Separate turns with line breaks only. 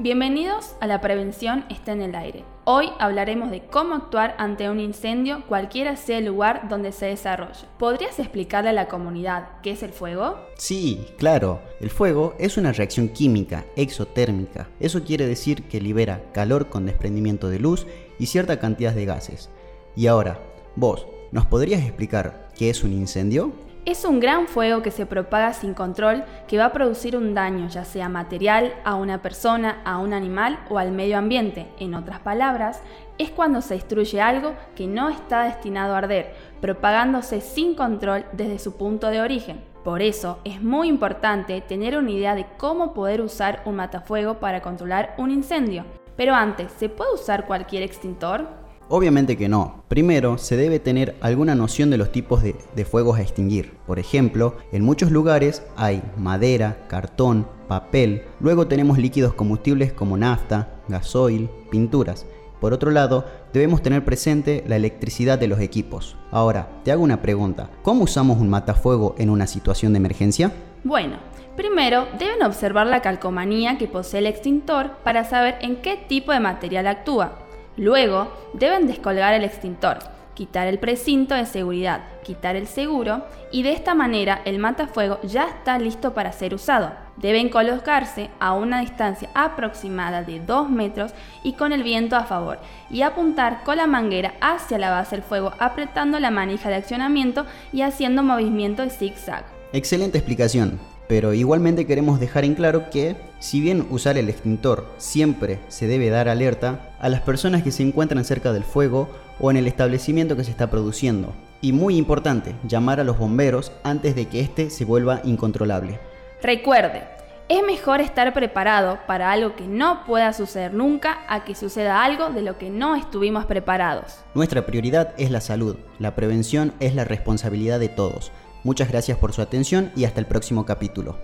Bienvenidos a La Prevención está en el aire. Hoy hablaremos de cómo actuar ante un incendio cualquiera sea el lugar donde se desarrolle. ¿Podrías explicarle a la comunidad qué es el fuego?
Sí, claro. El fuego es una reacción química exotérmica. Eso quiere decir que libera calor con desprendimiento de luz y cierta cantidad de gases. Y ahora, vos, ¿nos podrías explicar qué es un incendio?
Es un gran fuego que se propaga sin control que va a producir un daño, ya sea material, a una persona, a un animal o al medio ambiente. En otras palabras, es cuando se destruye algo que no está destinado a arder, propagándose sin control desde su punto de origen. Por eso es muy importante tener una idea de cómo poder usar un matafuego para controlar un incendio. Pero antes, ¿se puede usar cualquier extintor?
Obviamente que no. Primero, se debe tener alguna noción de los tipos de, fuegos a extinguir. Por ejemplo, en muchos lugares hay madera, cartón, papel. Luego tenemos líquidos combustibles como nafta, gasoil, pinturas. Por otro lado, debemos tener presente la electricidad de los equipos. Ahora, te hago una pregunta. ¿Cómo usamos un matafuego en una situación de emergencia?
Bueno, primero deben observar la calcomanía que posee el extintor para saber en qué tipo de material actúa. Luego, deben descolgar el extintor, quitar el precinto de seguridad, quitar el seguro y de esta manera el matafuego ya está listo para ser usado. Deben colocarse a una distancia aproximada de 2 metros y con el viento a favor y apuntar con la manguera hacia la base del fuego apretando la manija de accionamiento y haciendo movimiento de zigzag.
Excelente explicación pero igualmente queremos dejar en claro que, si bien usar el extintor siempre se debe dar alerta a las personas que se encuentran cerca del fuego o en el establecimiento que se está produciendo, y muy importante, llamar a los bomberos antes de que éste se vuelva incontrolable.
Recuerde, es mejor estar preparado para algo que no pueda suceder nunca a que suceda algo de lo que no estuvimos preparados.
Nuestra prioridad es la salud, la prevención es la responsabilidad de todos. Muchas gracias por su atención y hasta el próximo capítulo.